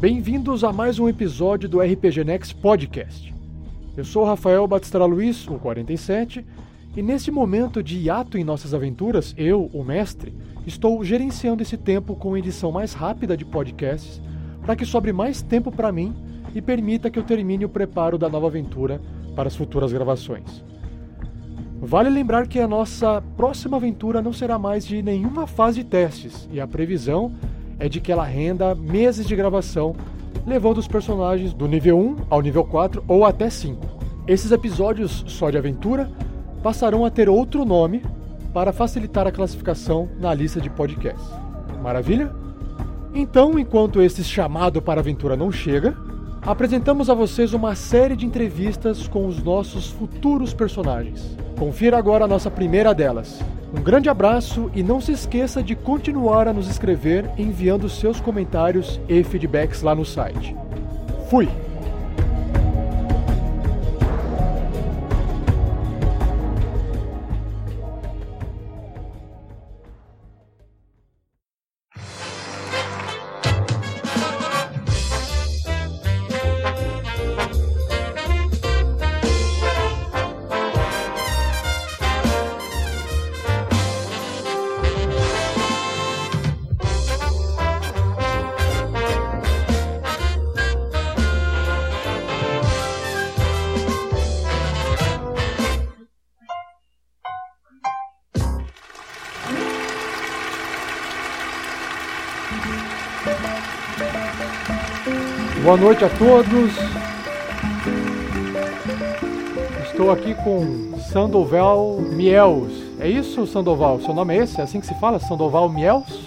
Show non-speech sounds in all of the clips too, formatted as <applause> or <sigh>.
Bem-vindos a mais um episódio do RPG Next Podcast. Eu sou Rafael Batista Luiz, o 47, e nesse momento de hiato em nossas aventuras, eu, o mestre, estou gerenciando esse tempo com edição mais rápida de podcasts para que sobre mais tempo para mim e permita que eu termine o preparo da nova aventura para as futuras gravações. Vale lembrar que a nossa próxima aventura não será mais de nenhuma fase de testes, e a previsão é de que ela renda meses de gravação, levando os personagens do nível 1 ao nível 4 ou até 5. Esses episódios só de aventura passarão a ter outro nome para facilitar a classificação na lista de podcasts. Maravilha? Então, enquanto esse chamado para aventura não chega, apresentamos a vocês uma série de entrevistas com os nossos futuros personagens. Confira agora a nossa primeira delas. Um grande abraço e não se esqueça de continuar a nos escrever enviando seus comentários e feedbacks lá no site. Fui! Boa noite a todos. Estou aqui com Sandoval Miels. É isso, Sandoval? Seu nome é esse? É assim que se fala? Sandoval Miels?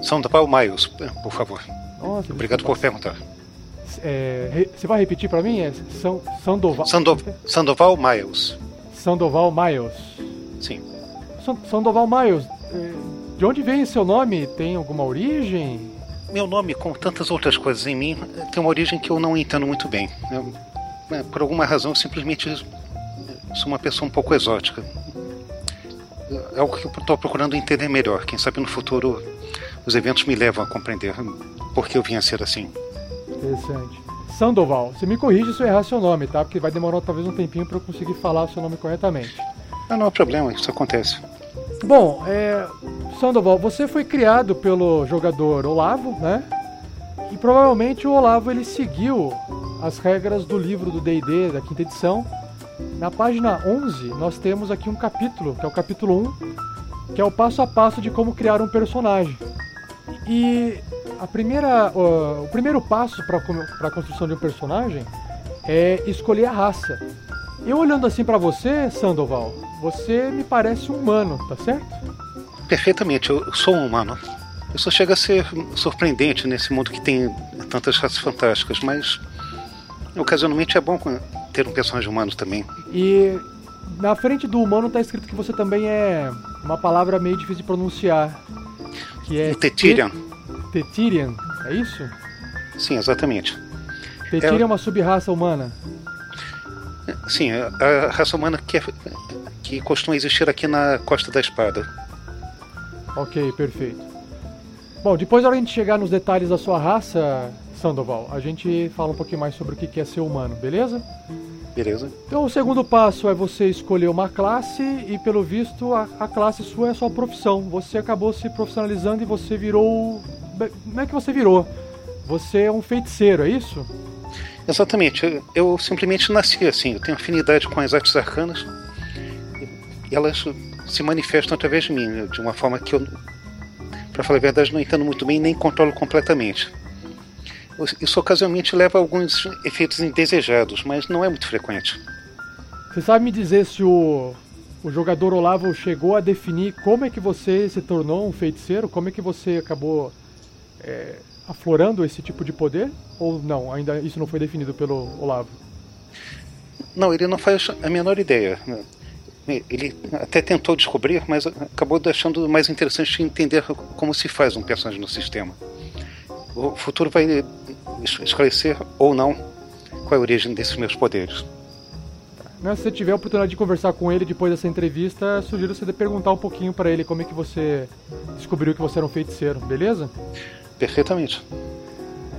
Sandoval Miles, por favor. Nossa, Obrigado por perguntar. É, você vai repetir para mim? É São, Sandoval. Sando, Sandoval Miles. Sandoval Miles. Sim. Sandoval Miles. É, de onde vem seu nome? Tem alguma origem? Meu nome, como tantas outras coisas em mim, tem uma origem que eu não entendo muito bem. Eu, é, por alguma razão, eu simplesmente sou uma pessoa um pouco exótica. É algo que eu estou procurando entender melhor. Quem sabe no futuro os eventos me levam a compreender por que eu vim a ser assim. Interessante. Sandoval, você me corrige se eu errar seu nome, tá? Porque vai demorar talvez um tempinho para eu conseguir falar o seu nome corretamente. Não, não há problema, isso acontece. Bom, é, Sandoval, você foi criado pelo jogador Olavo, né? E provavelmente o Olavo ele seguiu as regras do livro do D&D da quinta edição. Na página 11, nós temos aqui um capítulo, que é o capítulo 1, que é o passo a passo de como criar um personagem. E a primeira, uh, o primeiro passo para a construção de um personagem é escolher a raça. Eu olhando assim para você, Sandoval, você me parece um humano, tá certo? Perfeitamente, eu sou um humano. Isso chega a ser surpreendente nesse mundo que tem tantas raças fantásticas, mas ocasionalmente é bom ter um personagem humano também. E na frente do humano tá escrito que você também é uma palavra meio difícil de pronunciar, que é Tetirian. Tetirian, é isso? Sim, exatamente. Tetirian é, é uma sub-raça humana. Sim, a, raça humana que, é, que costuma existir aqui na Costa da Espada. Ok, perfeito. Bom, depois da gente chegar nos detalhes da sua raça, Sandoval, a gente fala um pouquinho mais sobre o que é ser humano, beleza? Beleza. Então o segundo passo é você escolher uma classe e pelo visto a, a classe sua é a sua profissão. Você acabou se profissionalizando e você virou. Como é que você virou? Você é um feiticeiro, é isso? Exatamente. Eu, simplesmente nasci assim. Eu tenho afinidade com as artes arcanas. E elas se manifestam através de mim, de uma forma que eu, para falar a verdade, não entendo muito bem nem controlo completamente. Isso ocasionalmente leva a alguns efeitos indesejados, mas não é muito frequente. Você sabe me dizer se o, o jogador Olavo chegou a definir como é que você se tornou um feiticeiro? Como é que você acabou é, aflorando esse tipo de poder? Ou não, ainda isso não foi definido pelo Olavo? Não, ele não faz a menor ideia. Ele até tentou descobrir, mas acabou deixando mais interessante entender como se faz um personagem no sistema. O futuro vai esclarecer ou não qual é a origem desses meus poderes. Mas se você tiver a oportunidade de conversar com ele depois dessa entrevista, sugiro você perguntar um pouquinho para ele como é que você descobriu que você era um feiticeiro, beleza? Perfeitamente.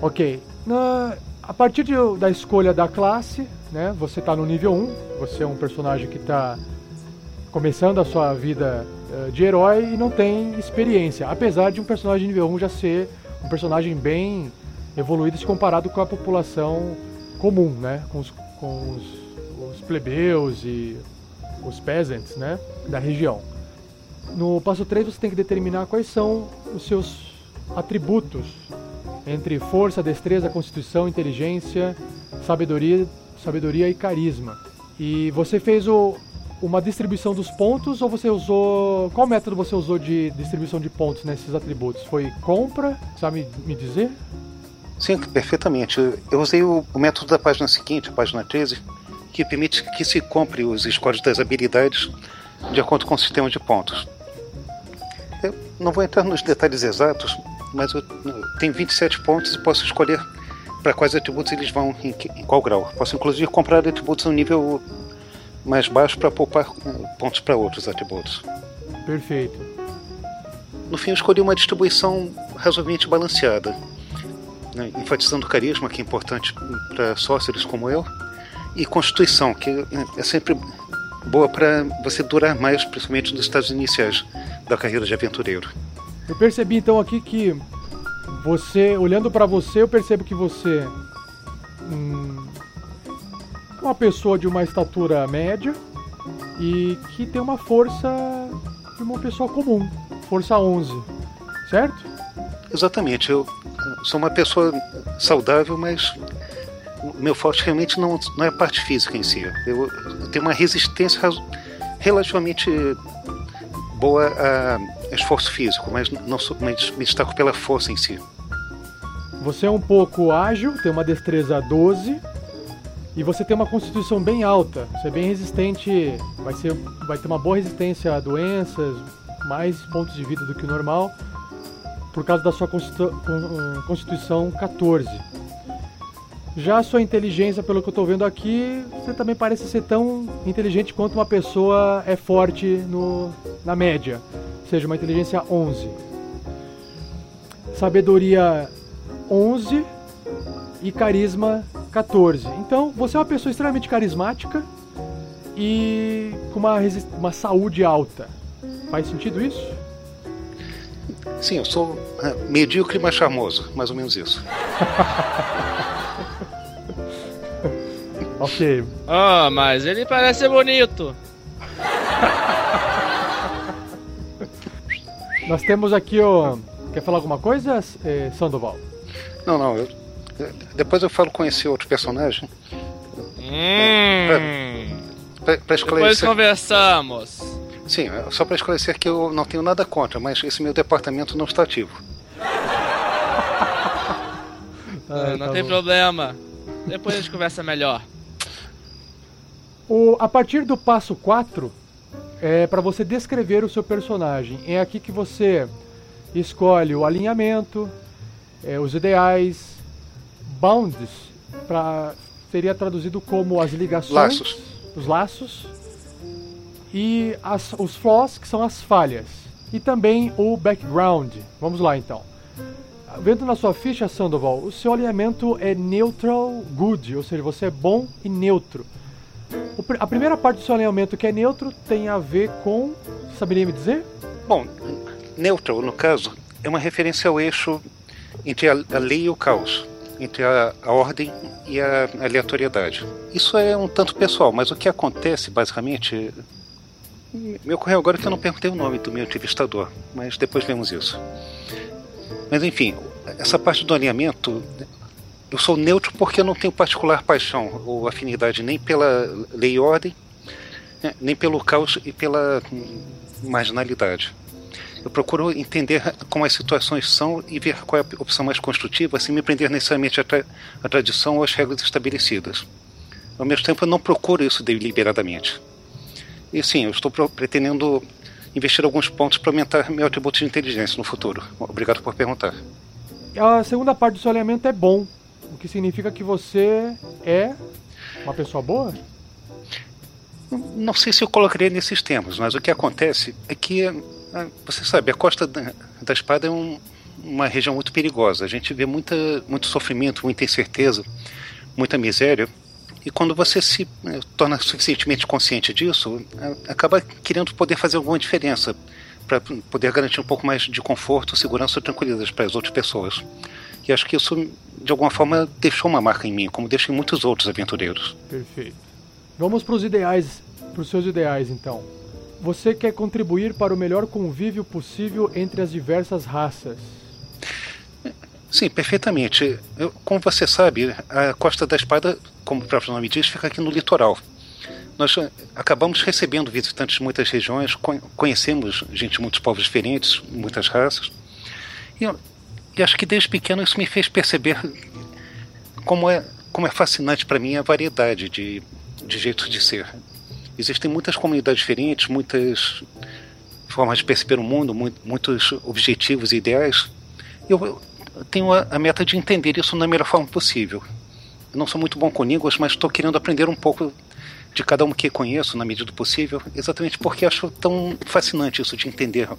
Ok. Na, a partir de, da escolha da classe, né, você está no nível 1, você é um personagem que está começando a sua vida uh, de herói e não tem experiência, apesar de um personagem nível 1 já ser um personagem bem evoluído se comparado com a população comum, né, com os, com os, os plebeus e os peasants né, da região. No passo 3 você tem que determinar quais são os seus atributos entre força, destreza, constituição, inteligência, sabedoria, sabedoria e carisma. E você fez o, uma distribuição dos pontos ou você usou. Qual método você usou de distribuição de pontos nesses atributos? Foi compra? Sabe me dizer? Sim, perfeitamente. Eu usei o, o método da página seguinte, a página 13, que permite que se compre os scores das habilidades de acordo com o sistema de pontos. Eu não vou entrar nos detalhes exatos, mas eu tenho 27 pontos e posso escolher para quais atributos eles vão, em, em qual grau. Posso inclusive comprar atributos no nível mais baixo para poupar eh, pontos para outros atributos. Perfeito. No fim, eu escolhi uma distribuição razoavelmente balanceada, né, enfatizando o carisma, que é importante para sócios como eu, e constituição, que é sempre boa para você durar mais, principalmente nos estágios iniciais da carreira de aventureiro. Eu percebi então aqui que você, olhando para você, eu percebo que você hum, uma pessoa de uma estatura média e que tem uma força de uma pessoa comum, força 11, certo? Exatamente. Eu sou uma pessoa saudável, mas meu forte realmente não, não é a parte física em si. Eu, eu tenho uma resistência relativamente boa a esforço físico, mas não sou, me destaco pela força em si. Você é um pouco ágil, tem uma destreza 12 e você tem uma constituição bem alta. Você é bem resistente, vai, ser, vai ter uma boa resistência a doenças, mais pontos de vida do que o normal, por causa da sua constituição 14. Já a sua inteligência, pelo que eu estou vendo aqui, você também parece ser tão inteligente quanto uma pessoa é forte no, na média, seja uma inteligência 11. Sabedoria 11 e carisma 14. Então, você é uma pessoa extremamente carismática e com uma, uma saúde alta. Faz sentido isso? Sim, eu sou é, medíocre, mas charmoso, mais ou menos isso. <laughs> ok. Ah, oh, mas ele parece bonito. <laughs> Nós temos aqui o. Quer falar alguma coisa, eh, Sandoval? Não, não. Eu, depois eu falo com esse outro personagem. Hum, pra, pra, pra esclarecer. Depois conversamos. Sim, é só para esclarecer que eu não tenho nada contra, mas esse meu departamento não está ativo. <laughs> ah, não tá tem bom. problema. Depois a gente conversa melhor. O, a partir do passo 4, é para você descrever o seu personagem. É aqui que você escolhe o alinhamento, é, os ideais, bounds, pra, seria traduzido como as ligações, laços. os laços, e as, os flaws, que são as falhas, e também o background. Vamos lá então. Vendo na sua ficha, Sandoval, o seu alinhamento é neutral good, ou seja, você é bom e neutro. A primeira parte do seu alinhamento que é neutro tem a ver com. Saberia me dizer? Bom, neutral, no caso, é uma referência ao eixo entre a, a lei e o caos, entre a, a, ordem e a aleatoriedade. Isso é um tanto pessoal, mas o que acontece, basicamente. Me ocorreu agora que eu não perguntei o nome do meu entrevistador, mas depois vemos isso. Mas enfim, essa parte do alinhamento eu sou neutro porque eu não tenho particular paixão ou afinidade nem pela lei e ordem, né, nem pelo caos e pela marginalidade. Eu procuro entender como as situações são e ver qual é a opção mais construtiva, sem me prender necessariamente à, tra à tradição ou às regras estabelecidas. Ao mesmo tempo, eu não procuro isso deliberadamente. E sim, eu estou pretendendo investir alguns pontos para aumentar meu atributo de inteligência no futuro. Obrigado por perguntar. A segunda parte do seu alinhamento é bom, que significa que você é uma pessoa boa? Não sei se eu colocaria nesses termos, mas o que acontece é que, ah, você sabe, a costa da, espada é um, uma região muito perigosa. A gente vê muita, muito sofrimento, muita incerteza, muita miséria. E quando você se eh, torna suficientemente consciente disso, acaba querendo poder fazer alguma diferença para poder garantir um pouco mais de conforto, segurança e tranquilidade para as outras pessoas. E acho que isso, de alguma forma, deixou uma marca em mim, como deixa em muitos outros aventureiros. Perfeito. Vamos para os ideais, para os seus ideais, então. Você quer contribuir para o melhor convívio possível entre as diversas raças. Sim, perfeitamente. Eu, como você sabe, a Costa da Espada, como o próprio nome diz, fica aqui no litoral. Nós eh, acabamos recebendo visitantes de muitas regiões, conhecemos gente de muitos povos diferentes, muitas raças. E, e acho que desde pequeno isso me fez perceber como é, como é fascinante para mim a variedade de, de jeitos de ser. Existem muitas comunidades diferentes, muitas formas de perceber o mundo, muitos objetivos e ideais. Eu, tenho a, a, meta de entender isso da melhor forma possível. Eu não sou muito bom com línguas, mas estou querendo aprender um pouco de cada um que conheço na medida do possível, exatamente porque acho tão fascinante isso de entender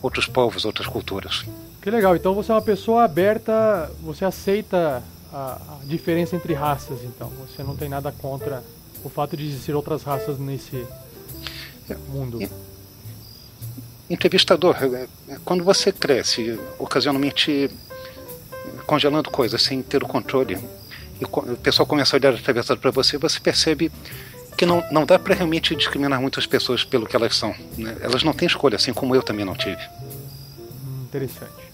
outros povos, outras culturas. Que legal, então você é uma pessoa aberta, você aceita a, a diferença entre raças, então você não tem nada contra o fato de existir outras raças nesse mundo. Entrevistador, é, é, quando você cresce, ocasionalmente congelando coisas sem ter o controle, e o pessoal começa a olhar atravessado para você, você percebe que não, não dá para realmente discriminar muitas pessoas pelo que elas são. Né? Elas não têm escolha, assim como eu também não tive. Hum, interessante.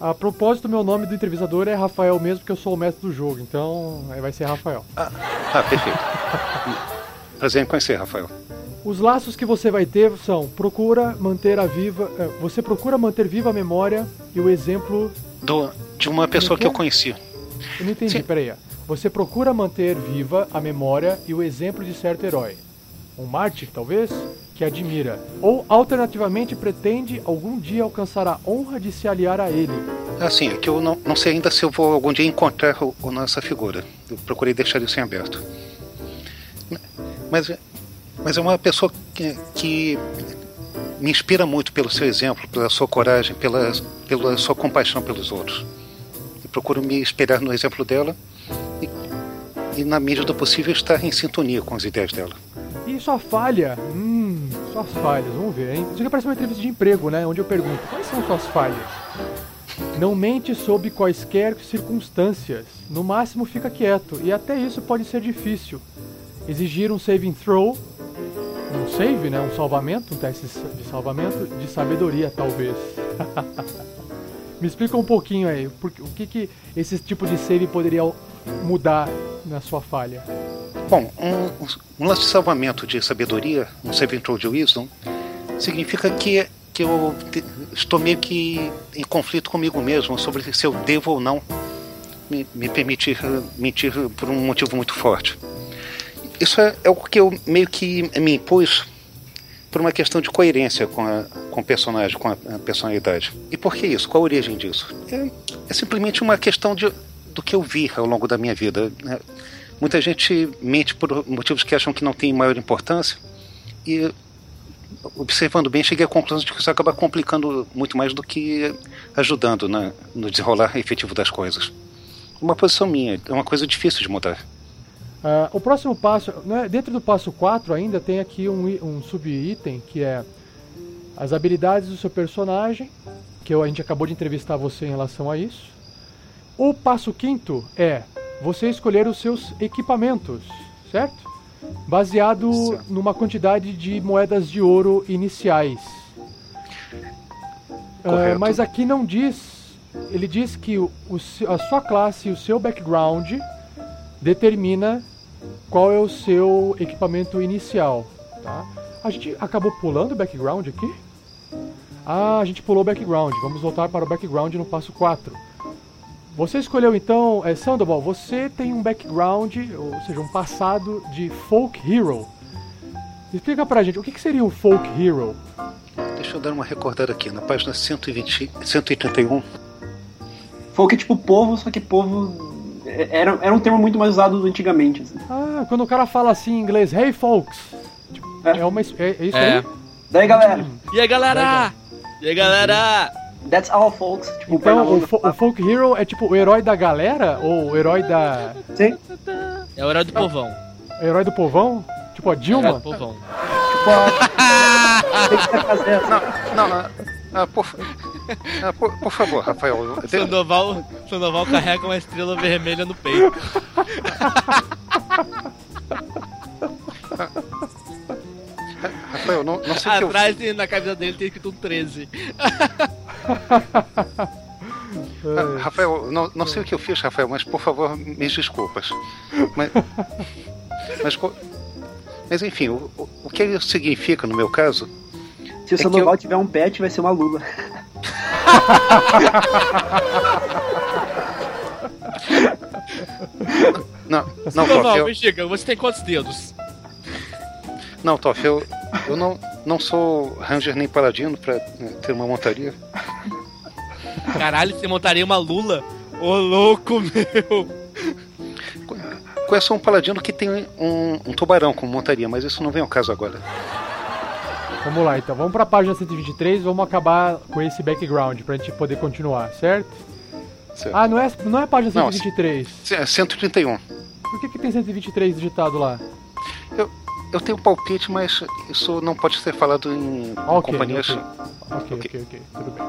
A propósito, meu nome do entrevistador é Rafael mesmo, porque eu sou o mestre do jogo, então vai ser Rafael. Ah, ah perfeito. <laughs> Prazer em conhecer, Rafael. Os laços que você vai ter são procura manter a viva, é, você procura manter viva a memória e o exemplo do, de uma pessoa que eu conheci. Eu não entendi, Sim. peraí. Você procura manter viva a memória e o exemplo de certo herói. Um mártir, talvez, que admira. Ou, alternativamente, pretende algum dia alcançar a honra de se aliar a ele. Assim, é que eu não, não sei ainda se eu vou algum dia encontrar o, o nossa figura. Eu procurei deixar isso em aberto. Mas, mas é uma pessoa que, que me inspira muito pelo seu exemplo, pela sua coragem, pela, pela sua compaixão pelos outros. Eu procuro me espelhar no exemplo dela e, e na medida do possível, estar em sintonia com as ideias dela. E sua falha? Hum, suas falhas, vamos ver, hein? Isso aqui parece uma entrevista de emprego, né? Onde eu pergunto, quais são suas falhas? Não mente sob quaisquer circunstâncias. No máximo fica quieto, e até isso pode ser difícil. Exigir um saving throw um save, né? Um salvamento, um teste de salvamento de sabedoria, talvez. <laughs> Me explica um pouquinho aí, porque, o que, que esse tipo de save poderia mudar na sua falha? Bom, um, um lance de salvamento de sabedoria, um save throw de wisdom, significa que, que eu estou meio que em conflito comigo mesmo sobre se eu devo ou não me, me permitir mentir por um motivo muito forte isso é, é o que eu meio que me impus por uma questão de coerência com, a, com o personagem, com a, a personalidade. E por que isso? Qual a origem disso? É, é simplesmente uma questão de, do que eu vi ao longo da minha vida. Né? Muita gente mente por motivos que acham que não tem maior importância e observando bem, cheguei à conclusão de que isso acaba complicando muito mais do que ajudando na, no desenrolar efetivo das coisas. Uma posição minha, é uma coisa difícil de mudar. Uh, o próximo passo, né, dentro do passo 4 ainda tem aqui um, um sub-item que é as habilidades do seu personagem, que eu, a gente acabou de entrevistar você em relação a isso. O passo quinto é você escolher os seus equipamentos, certo? Baseado certo. numa quantidade de moedas de ouro iniciais. Uh, mas aqui não diz. Ele diz que o, o, a sua classe e o seu background determina qual é o seu equipamento inicial, tá? A gente acabou pulando o background aqui? Ah, a gente pulou o background. Vamos voltar para o background no passo 4. Você escolheu então, é, Sandoval, você tem um background, ou seja, um passado de folk hero. Explica pra gente, o que, que seria um folk hero? Deixa eu dar uma recordada aqui, na página 120, 131. Folk é tipo povo, só que povo era, era um termo muito mais usado antigamente. Assim. Ah, quando o cara fala assim em inglês, hey folks. Tipo, é. é. uma, é, é isso é. aí? Daí galera. E aí galera? E aí galera? That's all, folks. Tipo, então, o, fo o, Folk Hero é tipo o herói da galera ou o herói da. Sim. É o herói do povão. É o herói do povão? Tipo a Dilma? É o herói do povão. tipo a. <laughs> não, não, não. Ah, por, ah, por, por, favor, Rafael. Sandoval, Sandoval carrega uma estrela vermelha no peito. Rafael, não, não sei o que Atrás eu... na camisa dele tem escrito um 13. <laughs> <laughs> Rafael, não, não sei o que eu fiz, Rafael, mas por favor, me desculpas. Mas, <laughs> mas, mas enfim, o, o que isso significa no meu caso? Se o é Sandoval eu... tiver um pet, vai ser uma Lula. <laughs> não, não, não, não, eu... você tem quantos dedos? Não, Toff, eu, eu não, não sou Ranger nem Paladino pra né, ter uma montaria. <laughs> Caralho, você montaria uma Lula? Ô louco, meu! Conheço um paladino que tem um, um, tubarão como montaria, mas isso não vem ao caso agora. Vamos lá então, vamos pra página 123, vamos acabar com esse background pra gente poder continuar, certo? certo. Ah, não é, não é a página 123? Não, é 131. Por que, que tem 123 digitado lá? Eu, eu tenho palpite, mas isso não pode ser falado em okay, companhias. Okay. ok, ok, ok, tudo bem.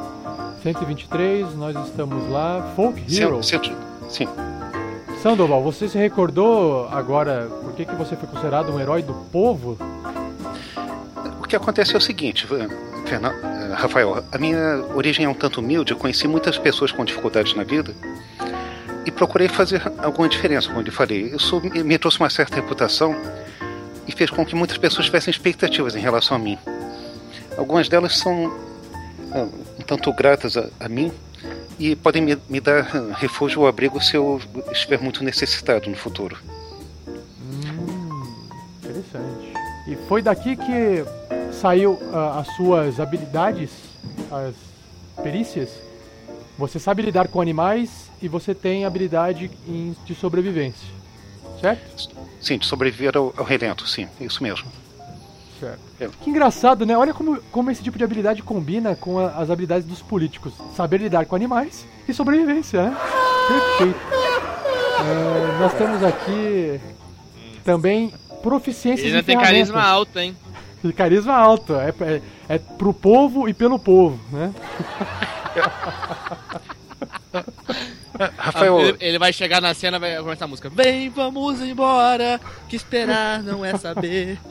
123, nós estamos lá. Folk Hero. Cento, sim. Sandoval, você se recordou agora por que, que você foi considerado um herói do povo? O que acontece é o seguinte, Fernando, eh, Rafael, a minha origem é um tanto humilde, eu conheci muitas pessoas com dificuldades na vida e procurei fazer alguma diferença, como eu falei. Isso me trouxe uma certa reputação e fez com que muitas pessoas tivessem expectativas em relação a mim. Algumas delas são ah, um tanto gratas a, a mim e podem me, me, dar ah, refúgio ou abrigo se eu estiver muito necessitado no futuro. Hum, interessante. E foi daqui que saiu uh, as suas habilidades, as perícias? Você sabe lidar com animais e você tem habilidade em, de sobrevivência, certo? Sim, de sobreviver ao, ao relento, sim, é isso mesmo. Certo. É. Que engraçado, né? Olha como, como esse tipo de habilidade combina com a, as habilidades dos políticos. Saber lidar com animais e sobrevivência, né? Perfeito. É, nós temos aqui também proficiência Ele já tem carisma alto, hein? E carisma alto. É, é, é pro povo e pelo povo, né? <laughs> <laughs> <laughs> Rafael. Ele, ele, vai chegar na cena e vai começar a música. Vem, vamos embora, que esperar não é saber. <laughs>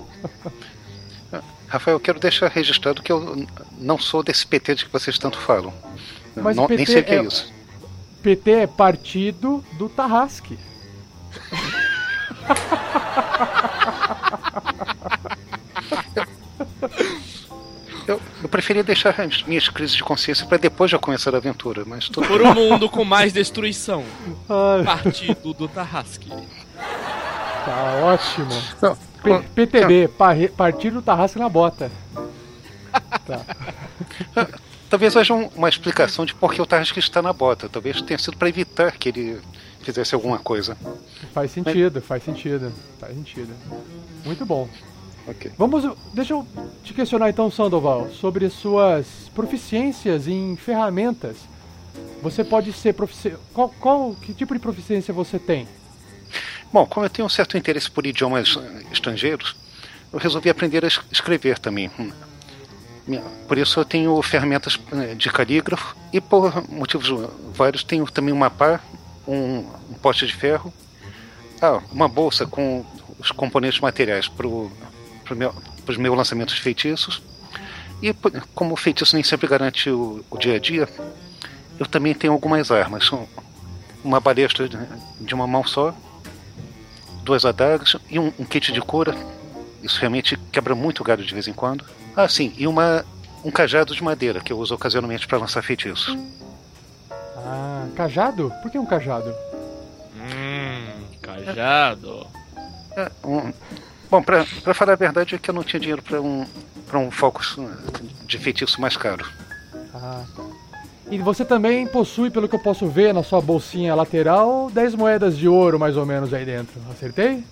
Rafael, eu quero deixar registrado que eu não sou desse PT de que vocês tanto falam. Mas não, PT nem sei o que é, é isso. PT é partido do Tarrasque. <laughs> Eu, eu preferia deixar as minhas crises de consciência para depois já começar a aventura, mas tudo Por um mundo com mais destruição. <laughs> Ai. Partido do Tarrasque. Tá ótimo. Não, P PTB, não. Partido do Tarrasque na bota. <laughs> Tá. Talvez haja uma explicação de por que o Tarrasque está na bota. Talvez tenha sido para evitar que ele fizesse alguma coisa. Faz sentido, Mas... faz sentido. Faz sentido. Muito bom. Vamos, deixa eu te questionar então, Sandoval, sobre suas proficiências em ferramentas. Você pode ser profici... qual, qual que tipo de proficiência você tem? Bom, como eu tenho um certo interesse por idiomas estrangeiros, eu resolvi aprender a escrever também. Por isso eu tenho ferramentas eh, de calígrafo e por motivos vários tenho também um mapa, um, um poste de ferro, ah, uma bolsa com os componentes materiais para o para meu, os meus lançamentos de feitiços. E como o feitiço nem sempre garante o, o dia a dia, eu também tenho algumas armas. Uma balestra de uma mão só, duas adagas e um, um kit de cura. Isso realmente quebra muito o galho de vez em quando. Ah, sim, e uma, um cajado de madeira que eu uso ocasionalmente para lançar feitiços. Ah, cajado? Por que um cajado? Hum, cajado. É, um, Bom, pra, pra falar a verdade é que eu não tinha dinheiro pra um, pra um foco de feitiço mais caro. Ah. E você também possui, pelo que eu posso ver na sua bolsinha lateral, 10 moedas de ouro mais ou menos aí dentro. Acertei?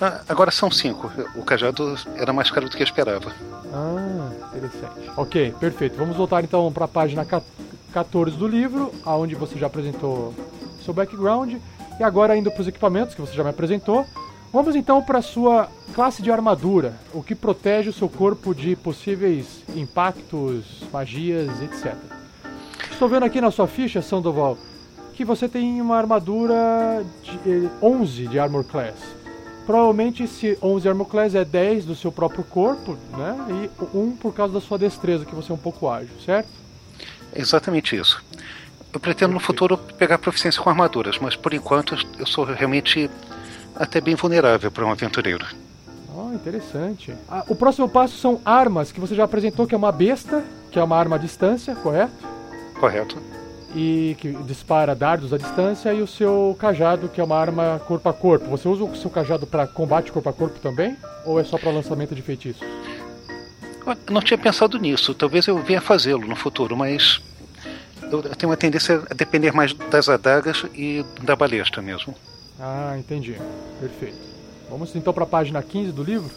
Ah, agora são 5. O cajado era mais caro do que eu esperava. Ah, interessante. Ok, perfeito. Vamos voltar então para a página 14 do livro, aonde você já apresentou seu background. E agora indo para os equipamentos que você já me apresentou. Vamos então para a sua classe de armadura, o que protege o seu corpo de possíveis impactos, magias, etc. Estou vendo aqui na sua ficha, Sandoval, que você tem uma armadura de 11 de Armor Class. Provavelmente esse 11 Armor Class é 10 do seu próprio corpo, né? E 1 por causa da sua destreza, que você é um pouco ágil, certo? Exatamente isso. Eu pretendo no futuro pegar proficiência com armaduras, mas por enquanto eu sou realmente até bem vulnerável para um aventureiro. Oh, interessante. Ah, o próximo passo são armas, que você já apresentou, que é uma besta, que é uma arma à distância, correto? Correto. E que dispara dardos à distância, e o seu cajado, que é uma arma corpo a corpo. Você usa o seu cajado para combate corpo a corpo também? Ou é só para lançamento de feitiços? Eu não tinha pensado nisso. Talvez eu venha fazê-lo no futuro, mas eu tenho uma tendência a depender mais das adagas e da balestra mesmo. Ah, entendi. Perfeito. Vamos então para a página 15 do livro?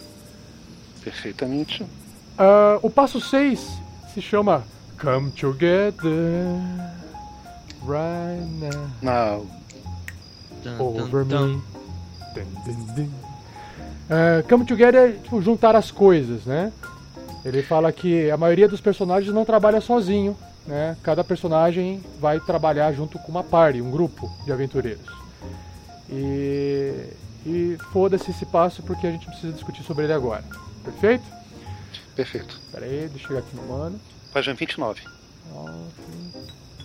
Perfeitamente. Uh, o passo 6 se chama Come Together Right Now. Now. Over me. Dun, dun, dun. Uh, come Together é tipo, juntar as coisas, né? Ele fala que a maioria dos personagens não trabalha sozinho, né? Cada personagem vai trabalhar junto com uma party, um grupo de aventureiros. E, e foda-se esse passo porque a gente precisa discutir sobre ele agora. Perfeito? Perfeito. Pera aí, deixa eu chegar aqui no mano. Página 29.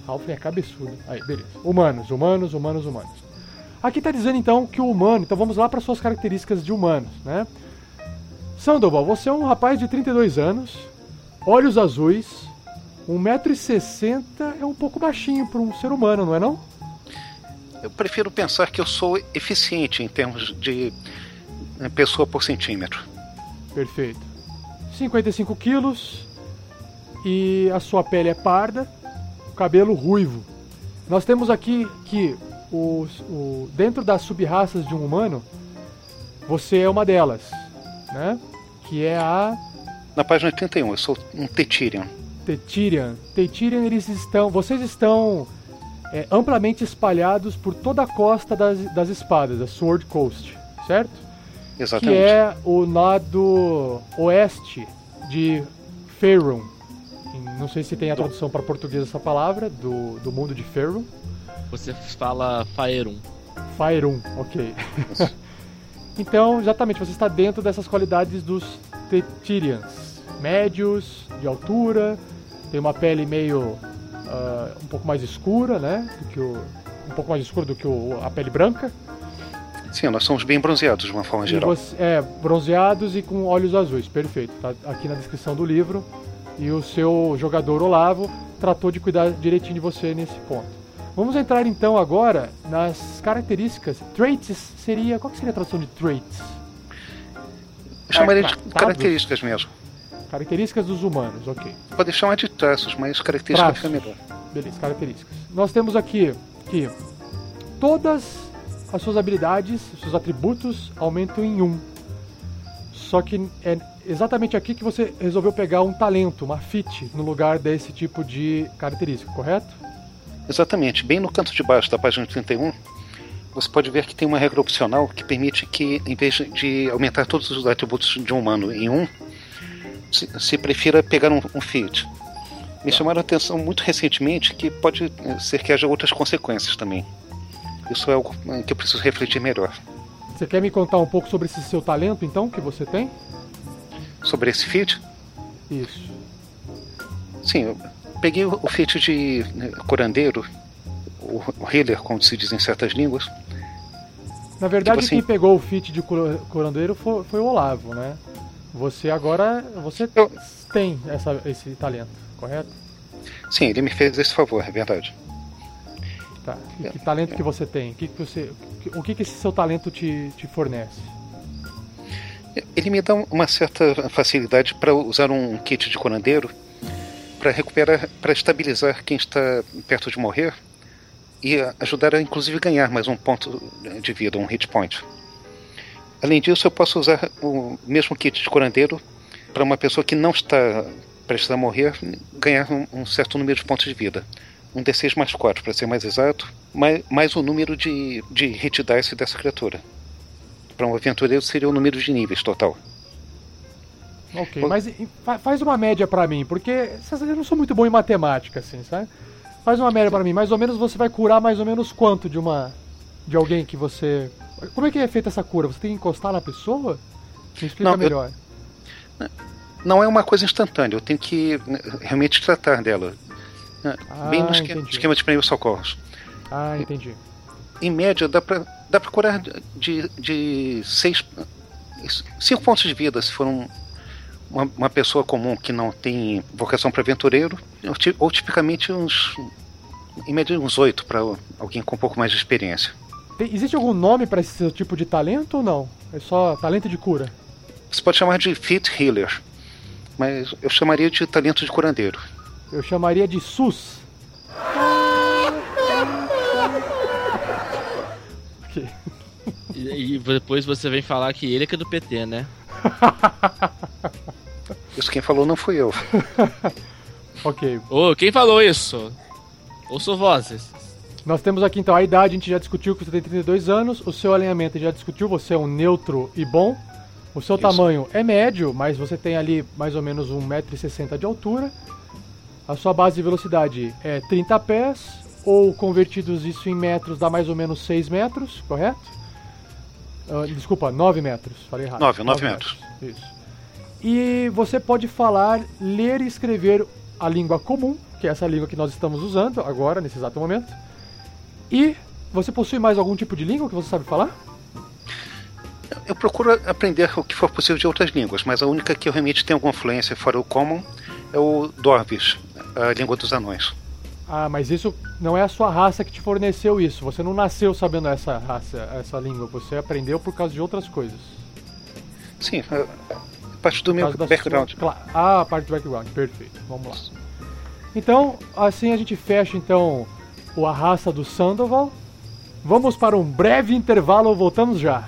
Ralph é cabeçudo. Aí, beleza. Humanos, humanos, humanos, humanos. Aqui está dizendo então que o humano, então vamos lá para suas características de humanos, né? Sandoval, você é um rapaz de 32 anos, olhos azuis, 1,60m é um pouco baixinho para um ser humano, não é não? Eu prefiro pensar que eu sou eficiente em termos de né, pessoa por centímetro. Perfeito. 55 quilos e a sua pele é parda, cabelo ruivo. Nós temos aqui que o, o, dentro das subraças de um humano, você é uma delas, né? Que é a. Na página 31, eu sou um Tetirian. Tetirian. Tetirian, eles estão. Vocês estão é, amplamente espalhados por toda a costa das, das espadas, a Sword Coast, certo? Exatamente. Que é o lado oeste de Faerun. Não sei se tem a tradução para português essa palavra, do, do mundo de Faerun. Você fala Faerun. Faerun, ok. <laughs> então, exatamente, você está dentro dessas qualidades dos Tetirians. Médios, de altura, tem uma pele meio uh, um pouco mais escura, né? Do que o, um pouco mais escura do que o, a pele branca. Sim, nós somos bem bronzeados de uma forma geral. Você, é, bronzeados e com olhos azuis, perfeito. Tá aqui na descrição do livro. E o seu jogador Olavo tratou de cuidar direitinho de você nesse ponto. Vamos entrar então agora nas características. Traits seria. Qual que seria a tradução de traits? Eu chamaria de características mesmo. Características dos humanos, ok. Pode chamar de traços, mas características é melhor. Beleza, características. Nós temos aqui que todas as suas habilidades, seus atributos aumentam em um. Só que é exatamente aqui que você resolveu pegar um talento, uma fit, no lugar desse tipo de característica, correto? Exatamente. Bem no canto de baixo da página 31, você pode ver que tem uma regra opcional que permite que, em vez de aumentar todos os atributos de um humano em um, se, se prefira pegar um, um feed. Me chamaram a atenção muito recentemente que pode eh, ser que haja outras consequências também. Isso é algo eh, que eu preciso refletir melhor. Você quer me contar um pouco sobre esse seu talento, então, que você tem? Sobre esse feat? Isso. Sim, eu peguei o feat de né, curandeiro, o healer, como se diz em certas línguas. Na verdade, tipo assim, quem pegou o feat de curandeiro foi, foi o Olavo, né? Você agora você eu... tem essa, esse talento, correto? Sim, ele me fez esse favor, é verdade. Tá. E que talento que você tem? O que, que você, o que, que esse seu talento te, te fornece? Ele me dá uma certa facilidade para usar um kit de curandeiro para recuperar, para estabilizar quem está perto de morrer e ajudar a inclusive ganhar mais um ponto de vida, um hit point. Além disso, eu posso usar o mesmo kit de curandeiro para uma pessoa que não está prestes a morrer ganhar um, um certo número de pontos de vida. um D6 mais 4, para ser mais exato, mais, mais o número de, de hit dice dessa criatura. Para um aventureiro seria o número de níveis total. Ok, mas fa- faz uma média pra mim, porque eu não sou muito bom em matemática, assim, sabe? Faz uma média pra mim, mais ou menos você vai curar mais ou menos quanto de uma. De alguém que você. Como é que é feita essa cura? Você tem que encostar na pessoa? Me explica Não, eu- melhor. Não é uma coisa instantânea, eu tenho que né, realmente tratar dela. Ah, Bem no esque- entendi. esquema de primeiros socorros. Ah, entendi. Em média, dá pra, dá pra curar de, de seis, cinco pontos de vida se for um- uma, uma pessoa comum que não tem vocação para aventureiro, ou tipicamente uns. Em média, uns oito para alguém com um pouco mais de experiência. Tem- existe algum nome pra esse tipo de talento ou não? É só talento de cura? Você pode chamar de Fit Healer, mas eu chamaria de talento de curandeiro. Eu chamaria de SUS. Ok. E, e depois você vem falar que ele é que é do PT, né? <laughs> Isso quem falou não fui eu. <laughs> ok. Ô, quem falou isso? Ouço vozes. Nós temos aqui então a idade, a gente já discutiu que você tem 32 anos, o seu alinhamento a gente já discutiu, você é um neutro e bom. O seu Isso. tamanho é médio, mas você tem ali mais ou menos 1,60m de altura. A sua base de velocidade é 30 pés, ou convertidos isso em metros dá mais ou menos 6 metros, correto? Ah, desculpa, 9 metros, falei errado. Nove, nove metros. Isso. E você pode falar, ler e escrever a língua comum, que é essa língua que nós estamos usando agora, nesse exato momento. E você possui mais algum tipo de língua que você sabe falar? Eu procuro aprender o que for possível de outras línguas, mas a única que eu realmente tenho alguma influência fora o Common é o Dorvis, a língua dos anões. Ah, mas isso não é a sua raça que te forneceu isso. Você não nasceu sabendo essa raça, essa língua. Você aprendeu por causa de outras coisas. Sim, é parte do meu background. sua- Ah, a parte do background, perfeito. Vamos lá. Então, assim a gente fecha então o A Raça do Sandoval. Vamos para um breve intervalo, voltamos já.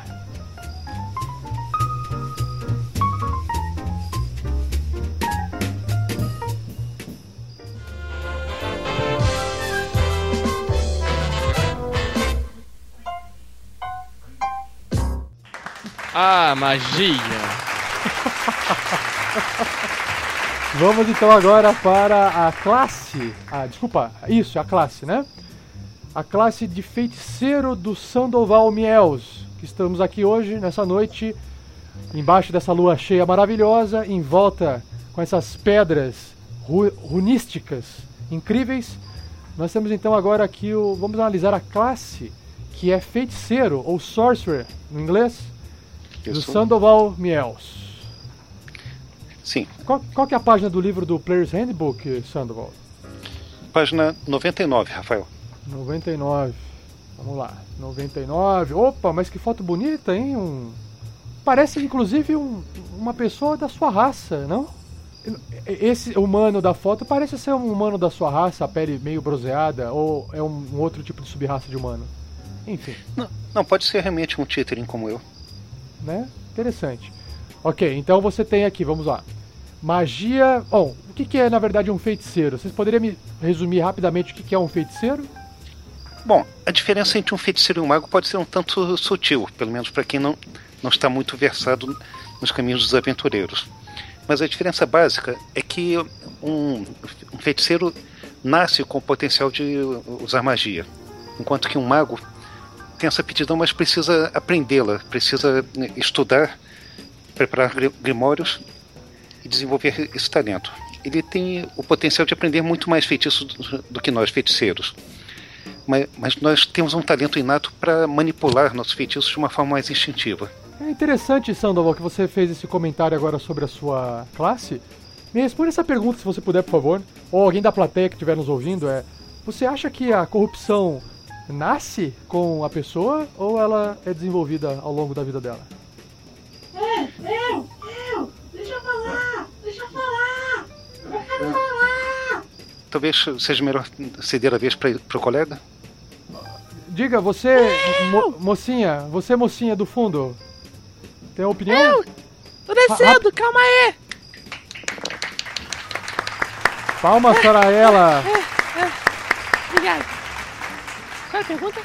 Ah, magia. <laughs> Vamos então agora para a classe. Ah, desculpa, isso, a classe, né? A classe de feiticeiro do Sandoval Miels, que estamos aqui hoje, nessa noite, embaixo dessa lua cheia maravilhosa, em volta com essas pedras ru- runísticas incríveis. Nós temos então agora aqui o. Vamos analisar a classe que é feiticeiro, ou sorcerer no inglês, do. Sandoval Miels. Sim, Qual, qual que é a página do livro do Player's Handbook, Sandoval? página 99, Rafael. 99. Vamos lá. 99. Opa, mas que foto bonita, hein? Um... Parece inclusive um- uma pessoa da sua raça, não? Esse humano da foto parece ser um humano da sua raça, a pele meio bronzeada, ou é um, um outro tipo de subraça de humano? Enfim, Não, não, pode ser realmente um titering como eu. né? Interessante. Ok, então você tem aqui, vamos lá. Magia. Bom, o que, que é na verdade um feiticeiro? Vocês poderiam me resumir rapidamente o que, que é um feiticeiro? Bom, a diferença entre um feiticeiro e um mago pode ser um tanto sutil, pelo menos para quem não, não está muito versado nos caminhos dos aventureiros. Mas a diferença básica é que um, um feiticeiro nasce com o potencial de usar magia, enquanto que um mago tem essa aptidão, mas precisa aprendê-la, precisa estudar, preparar gri- grimórios e desenvolver esse talento. Ele tem o potencial de aprender muito mais feitiços do, que nós, feiticeiros mas, mas nós temos um talento inato para manipular nossos feitiços de uma forma mais instintiva. É interessante, Sandoval, que você fez esse comentário agora sobre a sua classe. Me responda essa pergunta, se você puder, por favor. Ou alguém da plateia que estiver nos ouvindo, é... Você acha que a corrupção nasce com a pessoa ou ela é desenvolvida ao longo da vida dela? Talvez seja melhor ceder a vez para o colega? Diga, você, mo- mocinha, você mocinha do fundo, tem uma opinião? Tô descendo, calma aí. Palmas para ela. pergunta?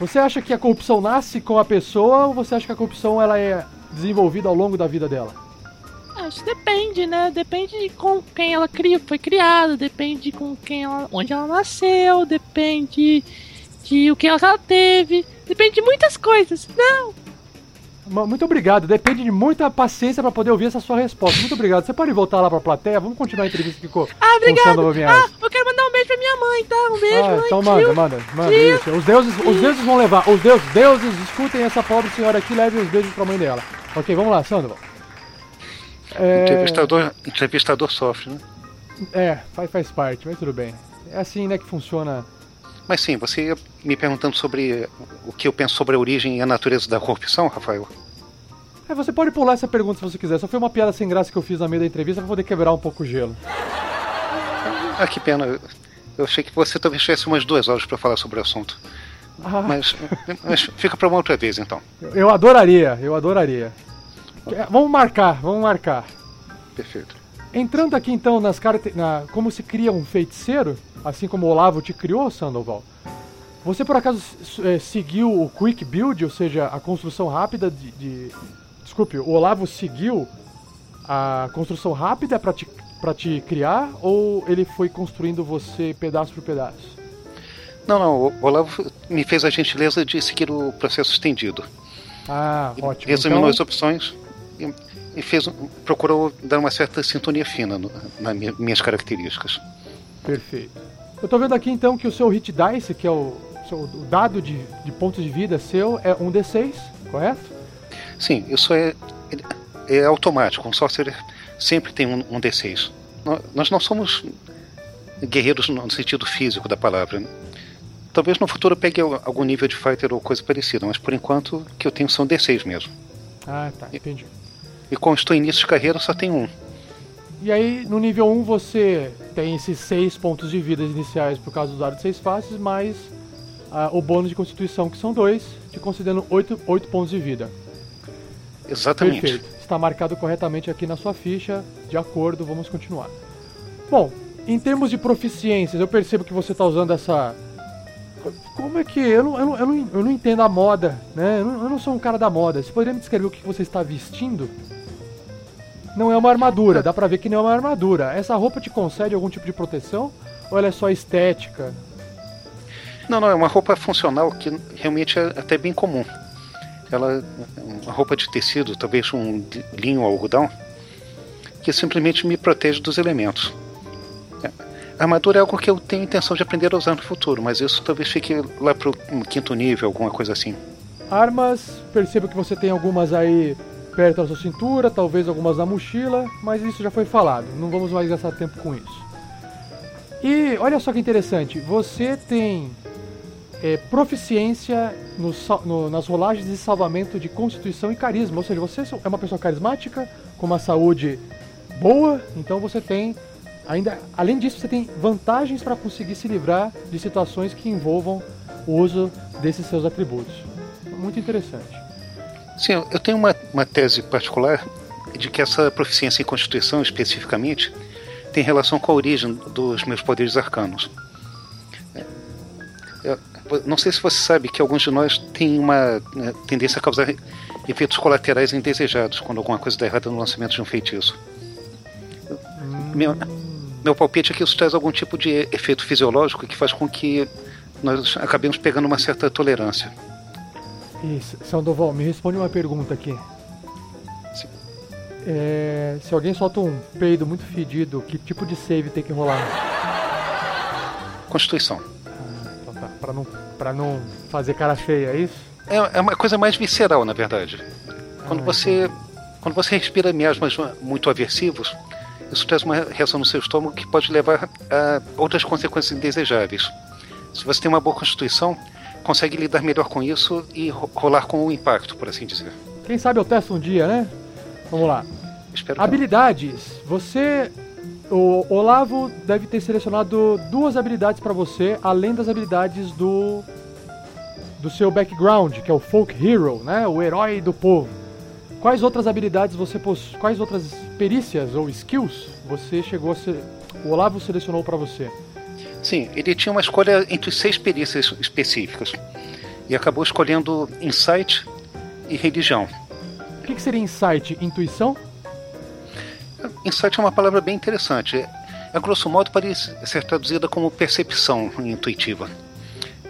Você acha que a corrupção nasce com a pessoa ou você acha que a corrupção ela é desenvolvida ao longo da vida dela? Acho que depende, né? Depende de com quem ela cria, foi criada, depende com quem ela, onde ela nasceu, depende de o que ela teve, depende de muitas coisas. Não, Muito obrigado. Depende de muita paciência pra poder ouvir essa sua resposta. Muito obrigado. Você pode voltar lá pra plateia? Vamos continuar a entrevista aqui com, Ah, obrigado. Ah, eu quero mandar um beijo pra minha mãe, tá? Um beijo, Ah, mãe. então tio. manda, manda, manda tio. isso. Os deuses, os deuses vão levar. Os deuses, deuses, escutem essa pobre senhora aqui, levem os beijos pra mãe dela. Ok, vamos lá, Sandro. É, Entrevistador, entrevistador sofre, né? é faz, faz parte, mas tudo bem. É assim, né, que funciona. Mas sim, você ia me perguntando sobre o que eu penso sobre a origem e a natureza da corrupção, Rafael? É, você pode pular essa pergunta se você quiser. Só foi uma piada sem graça que eu fiz na meio da entrevista pra poder quebrar um pouco o gelo. Ah, que pena. Eu achei que você talvez tivesse umas duas horas para falar sobre o assunto. Ah, Mas, mas fica para uma outra vez, então. eu- eu adoraria, eu adoraria. É, Vamos marcar, vamos marcar. Perfeito. Entrando aqui então nas caracter... na como se cria um feiticeiro, assim como o Olavo te criou, Sandoval. Você por acaso eh, seguiu o quick build, ou seja, a construção rápida de, de- desculpe, o Olavo seguiu a construção rápida para te para te criar ou ele foi construindo você pedaço por pedaço? Não, não, o Olavo me fez a gentileza de seguir o processo estendido. Ah, ótimo. Examinou Então, as opções e, fez, procurou dar uma certa sintonia fina no, nas minha- minhas características. Perfeito. Eu tô vendo aqui então que o seu hit dice, que é o, seu- o dado de, de pontos de vida seu, é um D6, correto? Sim, isso é, é automático. Um sorcerer sempre tem um, um D6. Nó- Nós não somos guerreiros no sentido físico da palavra. né? Talvez no futuro eu pegue al- algum nível de fighter ou coisa parecida, mas por enquanto o que eu tenho são D6 mesmo. Ah, tá, entendi. E em início de carreira, só tenho um. E aí, no nível 1, você tem esses 6 pontos de vida iniciais por causa do dado de 6 faces, mais ah, o bônus de constituição, que são 2, te considerando 8, pontos de vida. Exatamente. Perfeito. Está marcado corretamente aqui na sua ficha. De acordo, vamos continuar. Bom, em termos de proficiências, eu percebo que você está usando essa. Como é que. Eu não, eu não, eu não, eu não entendo a moda, né? Eu não, eu não sou um cara da moda. Você poderia me descrever o que você está vestindo? Não é uma armadura, dá pra ver que não é uma armadura. Essa roupa te concede algum tipo de proteção? Ou ela é só estética? Não, não, é uma roupa funcional que realmente é até bem comum. Ela é uma roupa de tecido, talvez um linho ou algodão, que simplesmente me protege dos elementos. Armadura é algo que eu tenho intenção de aprender a usar no futuro, mas isso talvez fique lá pro quinto nível, alguma coisa assim. Armas, percebo que você tem algumas aí perto da sua cintura, talvez algumas na mochila, mas isso já foi falado, não vamos mais gastar tempo com isso. E olha só que interessante, você tem é, proficiência no no- nas rolagens de salvamento de constituição e carisma, ou seja, você é uma pessoa carismática, com uma saúde boa, então você tem ainda, além disso, você tem vantagens para conseguir se livrar de situações que envolvam o uso desses seus atributos. Muito interessante. Sim, eu- tenho uma, uma tese particular de que essa proficiência em Constituição, especificamente, tem relação com a origem dos meus poderes arcanos. É, eu- não sei se você sabe que alguns de nós têm uma né, tendência a causar efeitos colaterais indesejados quando alguma coisa dá errada no lançamento de um feitiço. Meu, meu palpite é que isso traz algum tipo de efeito fisiológico que faz com que nós acabemos pegando uma certa tolerância. E, Sandoval, me responde uma pergunta aqui. É, se alguém solta um peido muito fedido, que tipo de save tem que rolar? Constituição. Então tá, pra não, pra não fazer cara feia, é isso? É, é uma coisa mais visceral, na verdade. Quando Ah, você, quando você respira miasmas muito aversivos, isso traz uma reação no seu estômago que pode levar a outras consequências indesejáveis. Se você tem uma boa constituição, consegue lidar melhor com isso e ro- rolar com o impacto, por assim dizer. Quem sabe eu testo um dia, né? Vamos lá. Espero. Habilidades. Você. O Olavo deve ter selecionado duas habilidades pra você, além das habilidades do. do seu background, que é o Folk Hero, né? O herói do povo. Quais outras habilidades você possui. Quais outras perícias ou skills você chegou a ser. O Olavo selecionou pra você? Sim, ele tinha uma escolha entre seis perícias específicas e acabou escolhendo insight e religião. O que, que seria insight? Intuição? Insight é uma palavra bem interessante. A grosso modo pode ser traduzida como percepção intuitiva.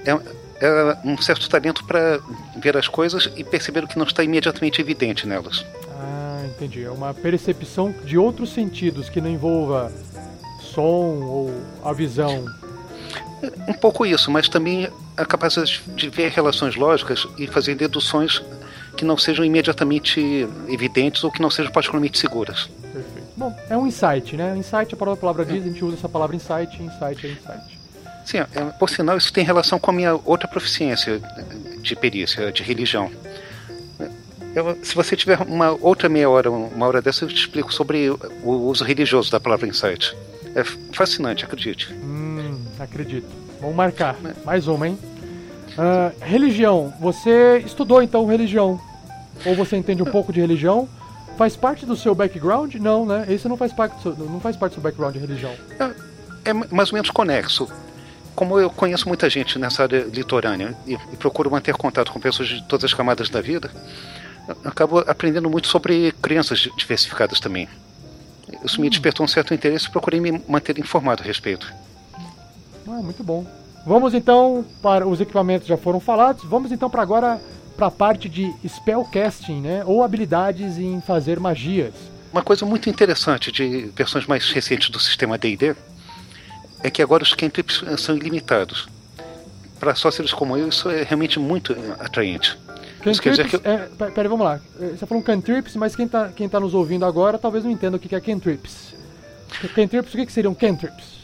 É, é um certo talento para ver as coisas e perceber o que não está imediatamente evidente nelas. Ah, entendi. É uma percepção de outros sentidos que não envolva som ou a visão. Um pouco isso, mas também a capacidade de ver relações lógicas e fazer deduções que não sejam imediatamente evidentes ou que não sejam particularmente seguras. Perfeito. Bom, é um insight, né? Insight, a palavra diz, a gente usa essa palavra insight, insight é insight. Sim, é, por sinal, isso tem relação com a minha outra proficiência de perícia, de religião. Eu, se você tiver uma outra meia hora, uma hora dessa, eu te explico sobre o uso religioso da palavra insight. É fascinante, acredite. Hum, acredito. Vamos marcar. Mais uma, hein? Uh, religião. Você estudou então religião? Ou você entende um pouco de religião? Faz parte do seu background? Não, né? Esse não faz parte do seu, não faz parte do seu background de religião. É, é mais ou menos conexo. Como eu conheço muita gente nessa área litorânea e, e procuro manter contato com pessoas de todas as camadas da vida, acabo aprendendo muito sobre crenças diversificadas também. Isso me despertou um certo interesse e procurei me manter informado a respeito. Ah, muito bom. Vamos então para os equipamentos já foram falados. Vamos então para agora para a parte de spellcasting, né? Ou habilidades em fazer magias. Uma coisa muito interessante de versões mais recentes do sistema D&D é que agora os cantrips são ilimitados. Para sócios como eu, isso é realmente muito atraente. Cantrips, que... é, peraí, vamos lá. É, você falou cantrips, mas quem está quem tá nos ouvindo agora talvez não entenda o que é cantrips. Cantrips, o que, que seriam cantrips?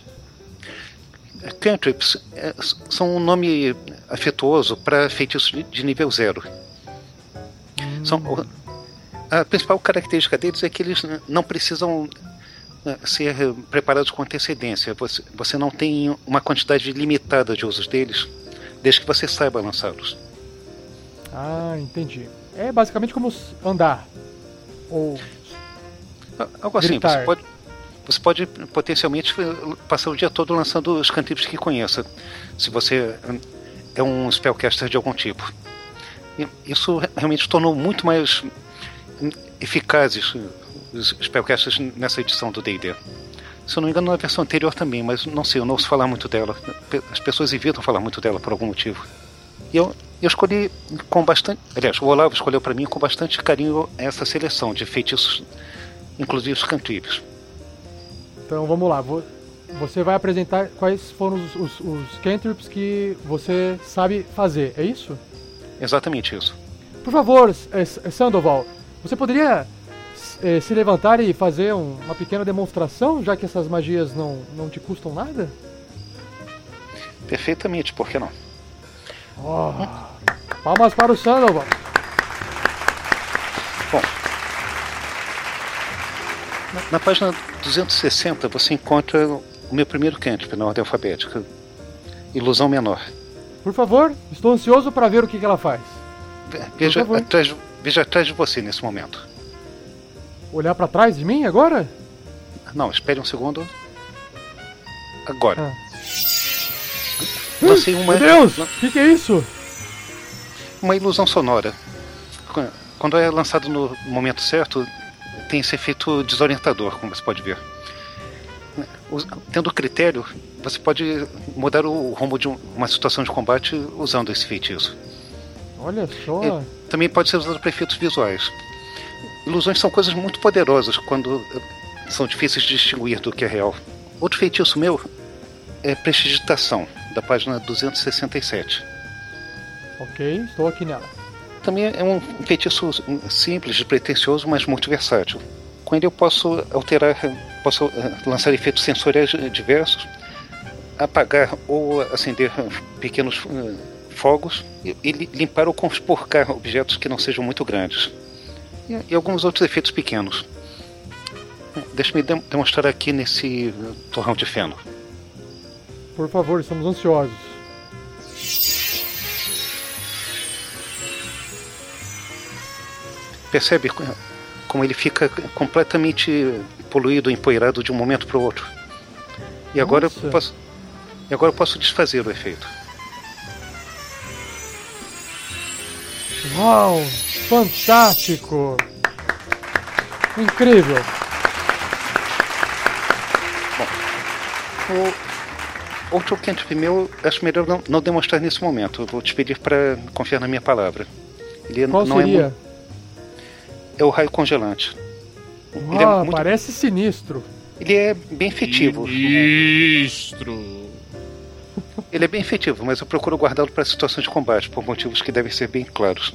Cantrips é, são um nome afetuoso para feitiços de nível zero. Hum. São, a principal característica deles é que eles não precisam ser preparados com antecedência. Você, você não tem uma quantidade limitada de usos deles, desde que você saiba lançá-los. Ah, entendi. É basicamente como andar. Ou. Algo assim, você pode, você pode potencialmente passar o dia todo lançando os cantrips que conheça, se você é um spellcaster de algum tipo. Isso realmente tornou muito mais eficazes os spellcasters nessa edição do D&D. Se eu não me engano, na versão anterior também, mas não sei, eu não ouço falar muito dela. As pessoas evitam falar muito dela por algum motivo. E eu, eu escolhi com bastante. Aliás, o Olavo escolheu para mim com bastante carinho essa seleção de feitiços, inclusive os cantrips. Então vamos lá. Você vai apresentar quais foram os, os, os cantrips que você sabe fazer, é isso? Exatamente isso. Por favor, Sandoval, você poderia é, se levantar e fazer um, uma pequena demonstração, já que essas magias não, não te custam nada? Perfeitamente, por que não? Oh, palmas para o Sandoval. Bom, na, na página 260 você encontra o meu primeiro cantrip na ordem alfabética. Ilusão menor. Por favor, estou ansioso para ver o que, que ela faz. Veja atrás, veja atrás de você nesse momento. Olhar para trás de mim agora? Não, espere um segundo. Agora. Ah. Lancei uma. Meu Deus! O que, que é isso? Uma ilusão sonora. Quando é lançado no momento certo, tem esse efeito desorientador, como você pode ver. Tendo critério, você pode mudar o rumo de uma situação de combate usando esse feitiço. Olha só. E também pode ser usado para efeitos visuais. Ilusões são coisas muito poderosas quando são difíceis de distinguir do que é real. Outro feitiço meu é prestidigitação, da página 267. Ok, estou aqui nela. Também é um feitiço simples, despretensioso, mas muito versátil. Com ele eu posso alterar, posso eh, lançar efeitos sensoriais diversos, apagar ou acender pequenos eh, fogos e limpar ou conspurcar objetos que não sejam muito grandes. E alguns outros efeitos pequenos. Deixa-me demonstrar aqui nesse torrão de feno. Por favor, estamos ansiosos. Percebe como ele fica completamente poluído, empoeirado de um momento para o outro. E agora eu posso, E agora eu posso desfazer o efeito. Uau! Fantástico! Incrível! O outro cantrip meu, acho melhor não, não demonstrar nesse momento. Eu vou te pedir para confiar na minha palavra. Ele Qual não é, seria? mu- é o raio congelante. Ele é, Uau, muito- parece sinistro. ele é bem efetivo. Ministro. Ele é bem efetivo, mas eu procuro guardá-lo para situações de combate, por motivos que devem ser bem claros.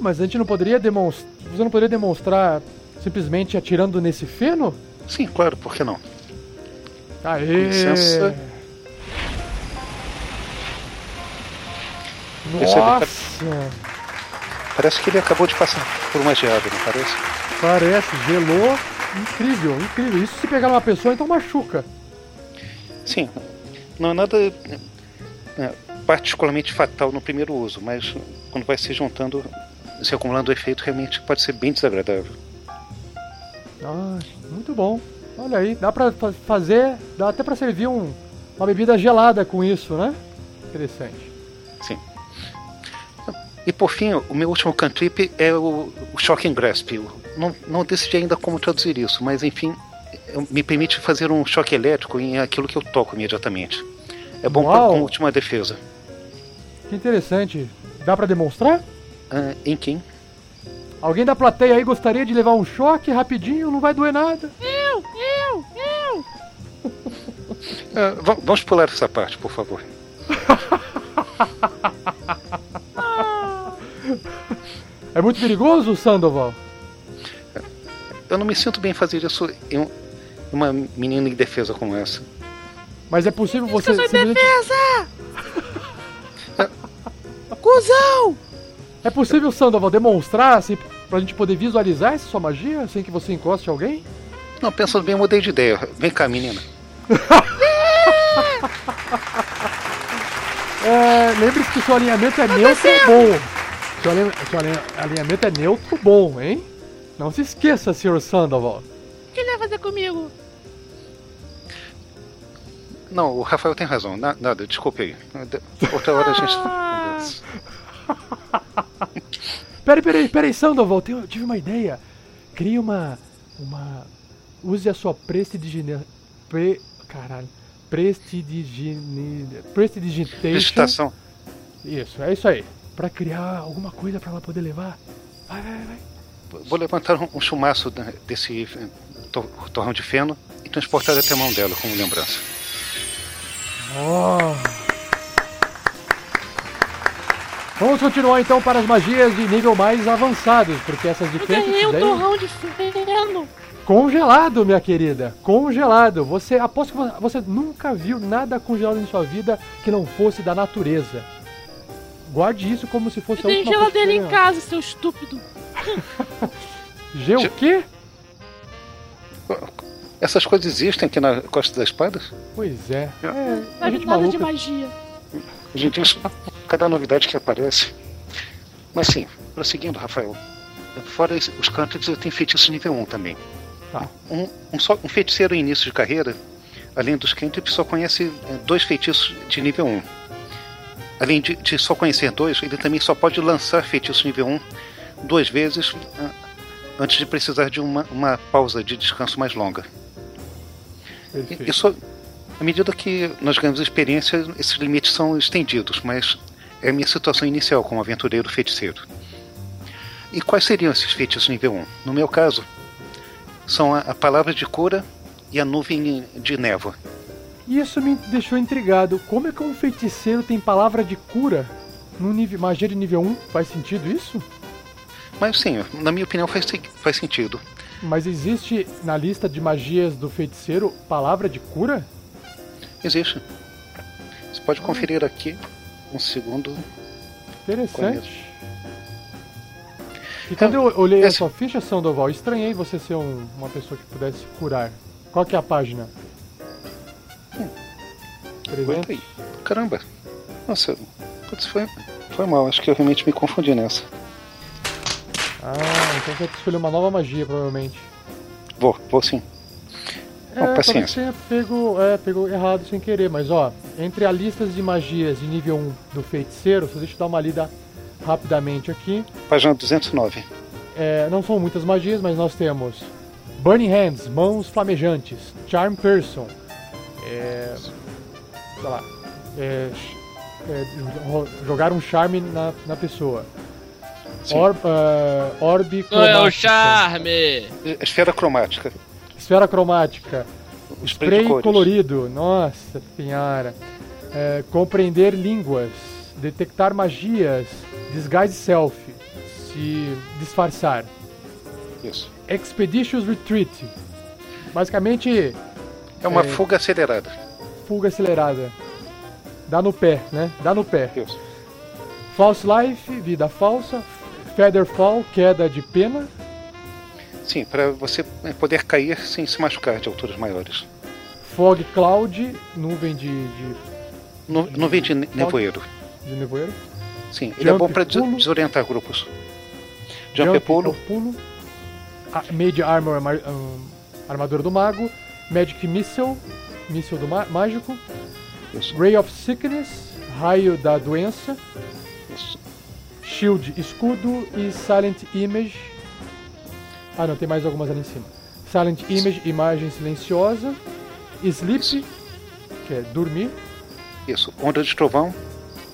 Mas a gente não poderia demonstrar. Você não poderia demonstrar simplesmente atirando nesse feno? Sim, claro, por que não? Aê! Com licença. Nossa! Parece que ele acabou de passar por uma geada, não parece? Parece, gelou. Incrível, incrível. Isso se pegar numa pessoa, então machuca. Sim, não é nada é, particularmente fatal no primeiro uso, mas quando vai se juntando, se acumulando o efeito, realmente pode ser bem desagradável. Ah, muito bom. Olha aí, dá pra fa- fazer, dá até pra servir um, uma bebida gelada com isso, né? Interessante. Sim. E por fim, o meu último cantrip é o, o Shocking Grasp. Eu não, não decidi ainda como traduzir isso, mas enfim, me permite fazer um choque elétrico em aquilo que eu toco imediatamente. É bom pra, Uau. como última defesa. Que interessante. Dá pra demonstrar? Ah, em quem? Alguém da plateia aí gostaria de levar um choque rapidinho? Não vai doer nada. Eu, eu, eu. <laughs> Va- vamos pular essa parte, por favor. <laughs> É muito perigoso, Sandoval? Eu não me sinto bem fazer isso em um- uma menina indefesa como essa. Mas é possível você. Eu sou simplesmente- defesa! <laughs> Cusão! É possível, Sandoval, demonstrar assim, pra gente poder visualizar essa sua magia sem que você encoste alguém? Não, pensando bem, eu mudei de ideia. Vem cá, menina. <laughs> É, Lembre-se que seu alinhamento é neutro bom. Seu, seu alin- alinhamento é neutro bom, hein? Não se esqueça, Sr. Sandoval. O que ele vai fazer comigo? Não, o Rafael tem razão. Na- nada, desculpe aí. Outra hora a gente. Ah. <laughs> Peraí, peraí, peraí, Sandoval, eu tive uma ideia. Crie uma. uma. Use a sua prestidigina. Pre, caralho. Prestidigine. Prestidigitation. Isso, é isso aí. Pra criar alguma coisa pra ela poder levar. Vai, vai, vai. Vou levantar um, um chumaço desse eh, to- torrão de feno e transportar até a mão dela como lembrança. Oh. Vamos continuar então para as magias de nível mais avançados, porque essas Eu diferentes ganhei um daí... torrão de feno. Congelado, minha querida. Congelado. Você aposto que vo- você nunca viu nada congelado em sua vida que não fosse da natureza. Guarde isso como se Eu fosse a tenho última geladeira coisa em que você casa, seu estúpido. <laughs> ganhou. G o quê? Essas coisas existem aqui na Costa das Espadas? Pois é. É, Não a gente nada de maluca. magia. A gente tem cada novidade que aparece. Mas sim, prosseguindo, Rafael. Fora os cantrips, eu tenho feitiços nível 1 também. Tá. Um, um, só, um feiticeiro em início de carreira, além dos cantrips, só conhece eh, dois feitiços de nível 1. Além de, de só conhecer dois, ele também só pode lançar feitiço nível 1 duas vezes ah, antes de precisar de uma, uma pausa de descanso mais longa. Perfeito. Isso, à medida que nós ganhamos experiência, esses limites são estendidos, mas é a minha situação inicial como aventureiro feiticeiro. E quais seriam esses feitiços nível 1? No meu caso, são a, a palavra de cura e a nuvem de névoa. Isso me deixou intrigado. Como é que um feiticeiro tem palavra de cura no nível magia de nível 1? Faz sentido isso? Mas sim, na minha opinião faz, faz sentido. Mas existe na lista de magias do feiticeiro palavra de cura? Existe. Você pode conferir aqui um segundo. Interessante. E quando eu olhei a esse- sua ficha, Sandoval, estranhei você ser um- uma pessoa que pudesse curar. Qual que é a página? Aguenta 300? aí. Caramba. Nossa, putz, foi, foi mal. Acho que eu realmente me confundi nessa. Ah, então você tem que escolher uma nova magia, provavelmente. Vou, vou sim. É, Não, talvez paciência. tenha pego, é, pegou errado sem querer, mas ó, entre a lista de magias de nível 1 do feiticeiro, só deixa eu dar uma lida rapidamente aqui. Página 209. É, não são muitas magias, mas nós temos Burning Hands, mãos flamejantes, Charm Person, é, sei lá, é, é, jogar um charme na, na pessoa. Orb, ah, orbe Não é o cromática, charme! Esfera cromática. esfera cromática, O spray, spray colorido, nossa senhora, É, compreender línguas, detectar magias, disguise self, se disfarçar. Isso. Expeditious Retreat. Basicamente, É uma É. fuga acelerada. fuga acelerada. Dá no pé, né? Dá no pé. Isso. False Life, vida falsa. Featherfall, queda de pena. Sim, para você é, poder cair sem se machucar de alturas maiores. Fog Cloud, nuvem de, de, Nu- Nuvem de ne- nevoeiro. de nevoeiro. Sim, ele é Jump, bom para desorientar grupos. Jump, é pulo. pulo. A- Mage Armor, hum, armadura do mago. Magic Missile, míssil do mágico. Isso, Ray of Sickness, raio da doença. isso. Shield, escudo e Silent Image. Ah, não, tem mais algumas ali em cima. Silent Image, imagem silenciosa. Sleep, que é dormir. Isso. Onda de trovão.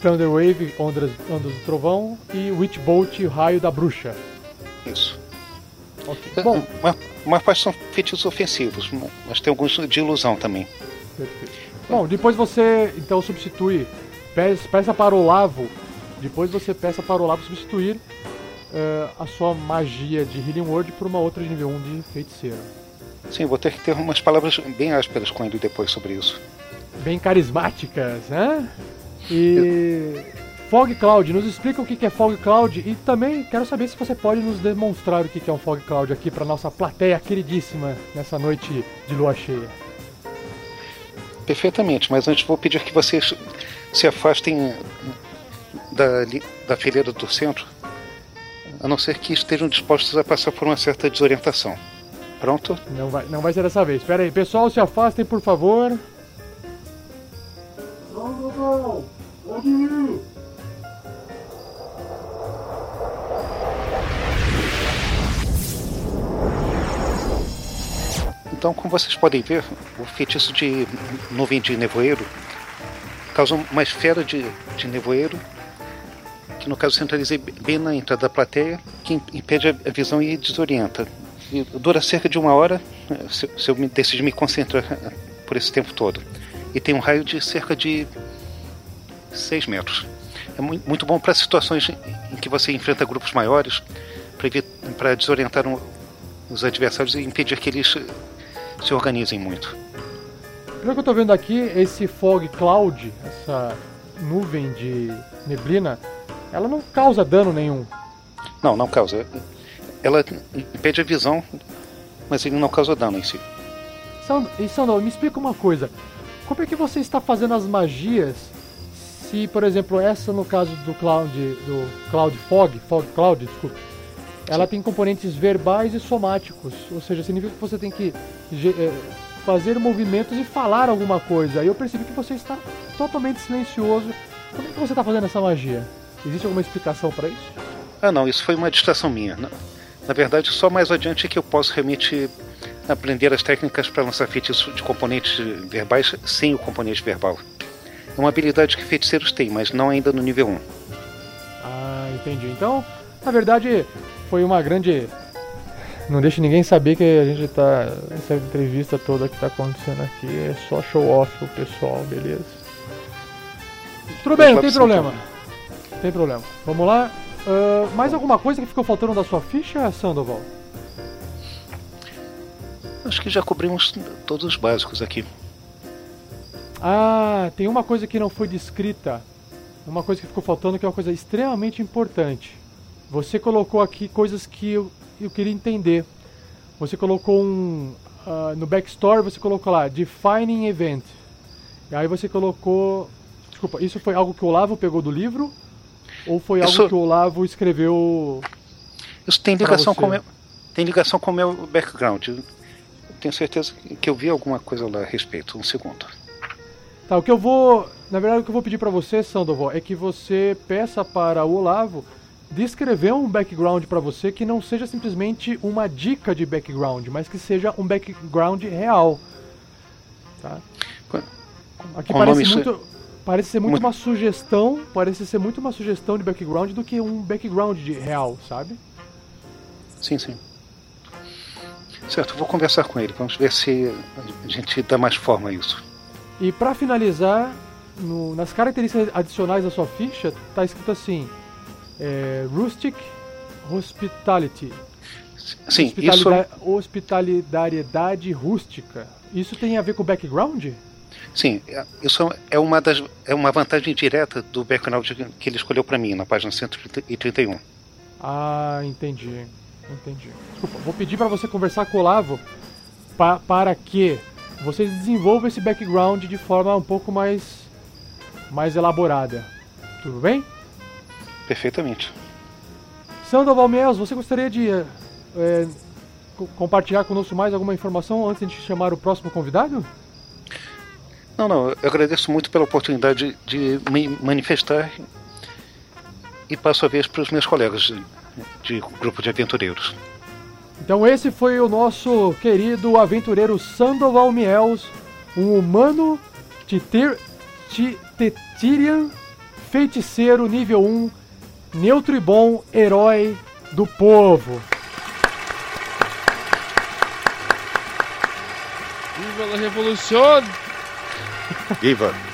Thunder Wave, ondas, ondas do trovão. E Witch Bolt, raio da bruxa. Isso. Ok. Bom, Uma, uma parte são feitiços ofensivos, mas tem alguns de ilusão também. perfeito. Bom, depois você então substitui. Peça, peça para o Olavo. Depois você peça para o Olavo substituir eh, a sua magia de Healing Word por uma outra de nível 1 de feiticeiro. Sim, vou ter que ter umas palavras bem ásperas com ele depois sobre isso. bem carismáticas, né? E Fog Cloud, nos explica o que é Fog Cloud e também quero saber se você pode nos demonstrar o que que é um Fog Cloud aqui para nossa plateia queridíssima nessa noite de lua cheia. Perfeitamente, mas antes vou pedir que vocês se afastem da, da fileira do centro, a não ser que estejam dispostos a passar por uma certa desorientação. Pronto? Não vai, não vai ser dessa vez. Espera aí, pessoal, se afastem por favor. Pode ir. Então, como vocês podem ver, o feitiço de nuvem de nevoeiro causa uma esfera de, de nevoeiro, no caso centraliza bem na entrada da plateia, que im- impede a visão e desorienta. E dura cerca de uma hora, eh, se, se eu me, decidir me concentrar eh, por esse tempo todo. E tem um raio de cerca de 6 metros. É mui- muito bom para situações em- que você enfrenta grupos maiores, para desorientar um- os adversários e impedir que eles eh, se organizem muito. Pelo que eu tô vendo aqui, esse Fog Cloud, essa nuvem de neblina, ela não causa dano nenhum. Não, não causa. Ela impede a visão, mas ele não causa dano em si. Sand- E Sandal, me explica uma coisa. Como é que você está fazendo as magias se, por exemplo, essa no caso do Cloud, do Cloud Fog, Fog Cloud, desculpa, ela tem componentes verbais e somáticos, ou seja, significa que você tem que eh, fazer movimentos e falar alguma coisa. Aí eu percebi que você está totalmente silencioso. Como é que você está fazendo essa magia? Existe alguma explicação para isso? Ah, não, isso foi uma distração minha. Na, na verdade, só mais adiante é que eu posso realmente aprender as técnicas para lançar feitiços de componentes verbais sem o componente verbal. É uma habilidade que feiticeiros têm, mas não ainda no nível 1. Ah, entendi. Então, na verdade, foi uma grande. Não deixe ninguém saber que a gente tá. Essa entrevista toda que tá acontecendo aqui é só show off o pessoal, beleza? Tudo bem, não tem problema. Tem problema. Vamos lá. Ah, mais alguma coisa que ficou faltando da sua ficha, Sandoval? Acho que já cobrimos todos os básicos aqui. Ah, tem uma coisa que não foi descrita. Uma coisa que ficou faltando que é uma coisa extremamente importante. Você colocou aqui coisas que eu, eu queria entender. Você colocou um. ah, no backstory você colocou lá, Defining Event. E aí você colocou. Desculpa, isso foi algo que o Olavo pegou do livro? Ou foi Isso- algo que o Olavo escreveu. Isso tem ligação com meu, tem ligação com o meu background. tenho certeza que eu vi alguma coisa lá a respeito. Um segundo. Tá, o que eu vou. Na verdade, o que eu vou pedir pra você, Sandoval, é que você peça para o Olavo descrever um background pra você que não seja simplesmente uma dica de background, mas que seja um background real. Tá? Qu- Aqui parece muito. Parece ser muito Muito- uma sugestão. Parece ser muito uma sugestão de background do que um background de real, sabe? Sim, sim. Certo, vou conversar com ele. Vamos ver se a gente dá mais forma a isso. E pra finalizar, no- nas características adicionais da sua ficha, tá escrito assim: é, Rustic Hospitality. Sim, isso, Hospitalida- Hospitalidade rústica. Isso tem a ver com o background? Sim, é- isso é uma, das, é uma vantagem direta do background que ele escolheu para mim na página 131. Ah, entendi. Entendi. Desculpa, vou pedir pra você conversar com o Olavo pa- para que vocês desenvolvam esse background de forma um pouco mais, mais elaborada. Tudo bem? Perfeitamente. Sandoval Miels, você gostaria de é, co- compartilhar conosco mais alguma informação antes de chamar o próximo convidado? Não, não, eu agradeço muito pela oportunidade de me manifestar e passo a vez para os meus colegas de, de grupo de aventureiros. Então esse foi o nosso querido aventureiro Sandoval Miels, um humano Titir, Ti- Tetirian, feiticeiro nível 1, neutro e bom, herói do povo. Viva a revolução! Viva!